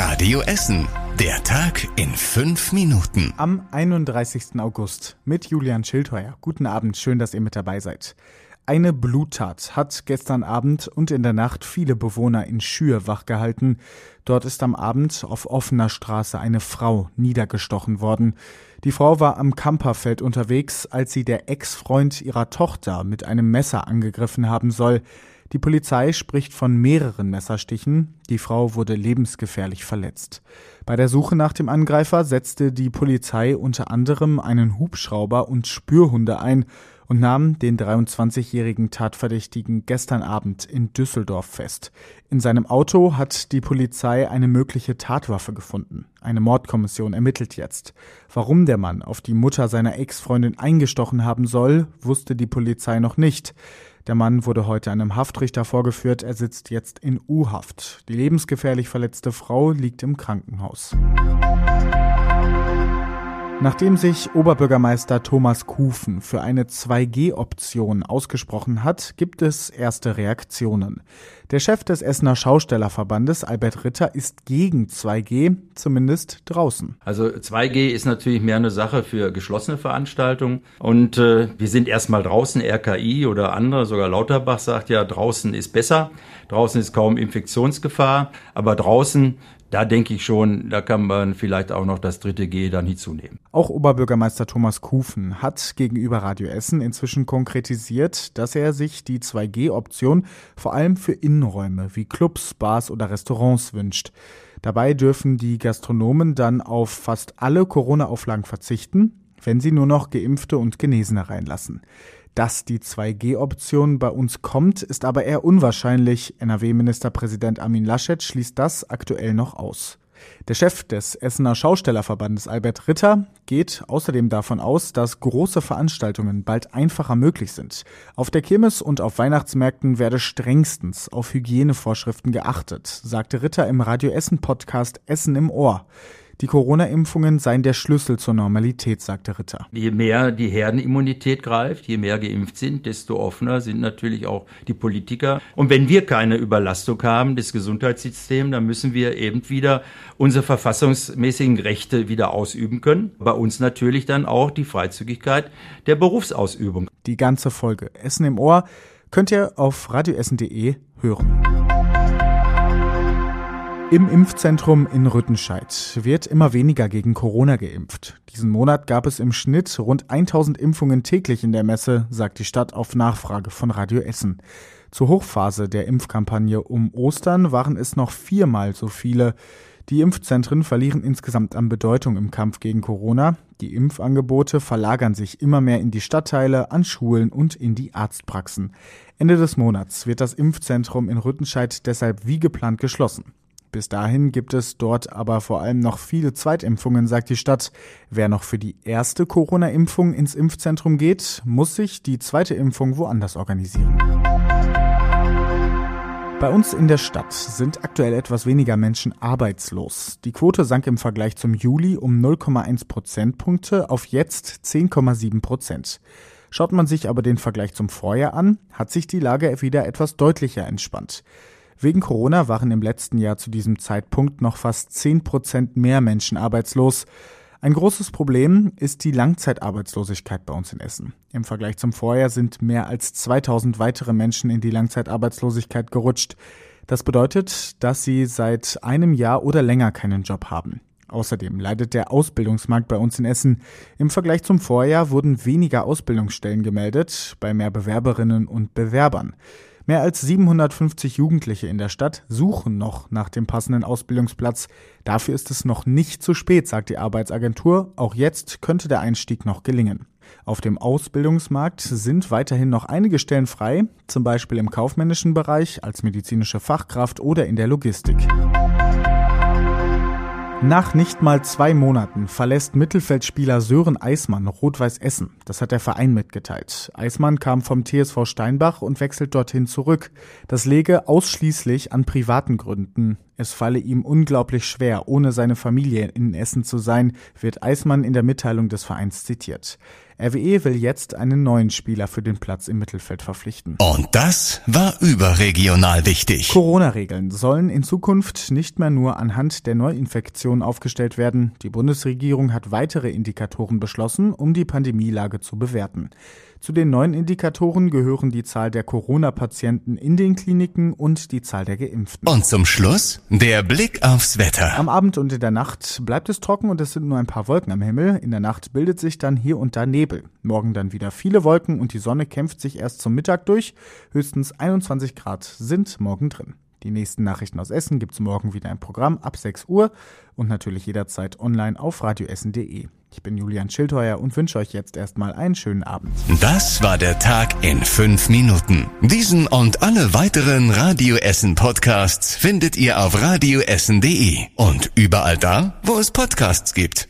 Radio Essen. Der Tag in fünf Minuten. Am 31. August mit Julian Schildheuer. Guten Abend, schön, dass ihr mit dabei seid. Eine Bluttat hat gestern Abend und in der Nacht viele Bewohner in Schür wachgehalten. Dort ist am Abend auf offener Straße eine Frau niedergestochen worden. Die Frau war am Kamperfeld unterwegs, als sie der Ex-Freund ihrer Tochter mit einem Messer angegriffen haben soll. Die Polizei spricht von mehreren Messerstichen. Die Frau wurde lebensgefährlich verletzt. Bei der Suche nach dem Angreifer setzte die Polizei unter anderem einen Hubschrauber und Spürhunde ein und nahm den 23-jährigen Tatverdächtigen gestern Abend in Düsseldorf fest. In seinem Auto hat die Polizei eine mögliche Tatwaffe gefunden. Eine Mordkommission ermittelt jetzt. Warum der Mann auf die Mutter seiner Ex-Freundin eingestochen haben soll, wusste die Polizei noch nicht. Der Mann wurde heute einem Haftrichter vorgeführt. Er sitzt jetzt in U-Haft. Die lebensgefährlich verletzte Frau liegt im Krankenhaus. Nachdem sich Oberbürgermeister Thomas Kufen für eine 2G-Option ausgesprochen hat, gibt es erste Reaktionen. Der Chef des Essener Schaustellerverbandes, Albert Ritter, ist gegen 2G, zumindest draußen. Also 2G ist natürlich mehr eine Sache für geschlossene Veranstaltungen. Und äh, wir sind erstmal draußen, RKI oder andere, sogar Lauterbach sagt ja, draußen ist besser. Draußen ist kaum Infektionsgefahr, aber draußen da denke ich schon, da kann man vielleicht auch noch das dritte G dann hinzunehmen. Auch Oberbürgermeister Thomas Kufen hat gegenüber Radio Essen inzwischen konkretisiert, dass er sich die 2G-Option vor allem für Innenräume wie Clubs, Bars oder Restaurants wünscht. Dabei dürfen die Gastronomen dann auf fast alle Corona-Auflagen verzichten, wenn sie nur noch Geimpfte und Genesene reinlassen. Dass die 2G-Option bei uns kommt, ist aber eher unwahrscheinlich. NRW-Ministerpräsident Armin Laschet schließt das aktuell noch aus. Der Chef des Essener Schaustellerverbandes Albert Ritter geht außerdem davon aus, dass große Veranstaltungen bald einfacher möglich sind. Auf der Kirmes und auf Weihnachtsmärkten werde strengstens auf Hygienevorschriften geachtet, sagte Ritter im Radio Essen Podcast Essen im Ohr. Die Corona-Impfungen seien der Schlüssel zur Normalität, sagte Ritter. Je mehr die Herdenimmunität greift, je mehr geimpft sind, desto offener sind natürlich auch die Politiker. Und wenn wir keine Überlastung haben des Gesundheitssystems, dann müssen wir eben wieder unsere verfassungsmäßigen Rechte wieder ausüben können. Bei uns natürlich dann auch die Freizügigkeit der Berufsausübung. Die ganze Folge Essen im Ohr könnt ihr auf radioessen.de hören. Im Impfzentrum in Rüttenscheid wird immer weniger gegen Corona geimpft. Diesen Monat gab es im Schnitt rund 1000 Impfungen täglich in der Messe, sagt die Stadt auf Nachfrage von Radio Essen. Zur Hochphase der Impfkampagne um Ostern waren es noch viermal so viele. Die Impfzentren verlieren insgesamt an Bedeutung im Kampf gegen Corona. Die Impfangebote verlagern sich immer mehr in die Stadtteile, an Schulen und in die Arztpraxen. Ende des Monats wird das Impfzentrum in Rüttenscheid deshalb wie geplant geschlossen. Bis dahin gibt es dort aber vor allem noch viele Zweitimpfungen, sagt die Stadt. Wer noch für die erste Corona-Impfung ins Impfzentrum geht, muss sich die zweite Impfung woanders organisieren. Bei uns in der Stadt sind aktuell etwas weniger Menschen arbeitslos. Die Quote sank im Vergleich zum Juli um 0,1 Prozentpunkte auf jetzt 10,7 Prozent. Schaut man sich aber den Vergleich zum Vorjahr an, hat sich die Lage wieder etwas deutlicher entspannt. Wegen Corona waren im letzten Jahr zu diesem Zeitpunkt noch fast 10 Prozent mehr Menschen arbeitslos. Ein großes Problem ist die Langzeitarbeitslosigkeit bei uns in Essen. Im Vergleich zum Vorjahr sind mehr als 2000 weitere Menschen in die Langzeitarbeitslosigkeit gerutscht. Das bedeutet, dass sie seit einem Jahr oder länger keinen Job haben. Außerdem leidet der Ausbildungsmarkt bei uns in Essen. Im Vergleich zum Vorjahr wurden weniger Ausbildungsstellen gemeldet, bei mehr Bewerberinnen und Bewerbern. Mehr als 750 Jugendliche in der Stadt suchen noch nach dem passenden Ausbildungsplatz. Dafür ist es noch nicht zu spät, sagt die Arbeitsagentur. Auch jetzt könnte der Einstieg noch gelingen. Auf dem Ausbildungsmarkt sind weiterhin noch einige Stellen frei, zum Beispiel im kaufmännischen Bereich, als medizinische Fachkraft oder in der Logistik. Nach nicht mal zwei Monaten verlässt Mittelfeldspieler Sören Eismann Rot-Weiß Essen. Das hat der Verein mitgeteilt. Eismann kam vom TSV Steinbach und wechselt dorthin zurück. Das läge ausschließlich an privaten Gründen. Es falle ihm unglaublich schwer, ohne seine Familie in Essen zu sein, wird Eismann in der Mitteilung des Vereins zitiert. RWE will jetzt einen neuen Spieler für den Platz im Mittelfeld verpflichten. Und das war überregional wichtig. Corona-Regeln sollen in Zukunft nicht mehr nur anhand der Neuinfektion aufgestellt werden. Die Bundesregierung hat weitere Indikatoren beschlossen, um die Pandemielage zu bewerten. Zu den neuen Indikatoren gehören die Zahl der Corona-Patienten in den Kliniken und die Zahl der Geimpften. Und zum Schluss der Blick aufs Wetter. Am Abend und in der Nacht bleibt es trocken und es sind nur ein paar Wolken am Himmel. In der Nacht bildet sich dann hier und da Nebel. Morgen dann wieder viele Wolken und die Sonne kämpft sich erst zum Mittag durch. Höchstens 21 Grad sind morgen drin. Die nächsten Nachrichten aus Essen gibt's morgen wieder im Programm ab 6 Uhr und natürlich jederzeit online auf radioessen.de. Ich bin Julian Schildheuer und wünsche euch jetzt erstmal einen schönen Abend. Das war der Tag in fünf Minuten. Diesen und alle weiteren Radio Essen Podcasts findet ihr auf radioessen.de und überall da, wo es Podcasts gibt.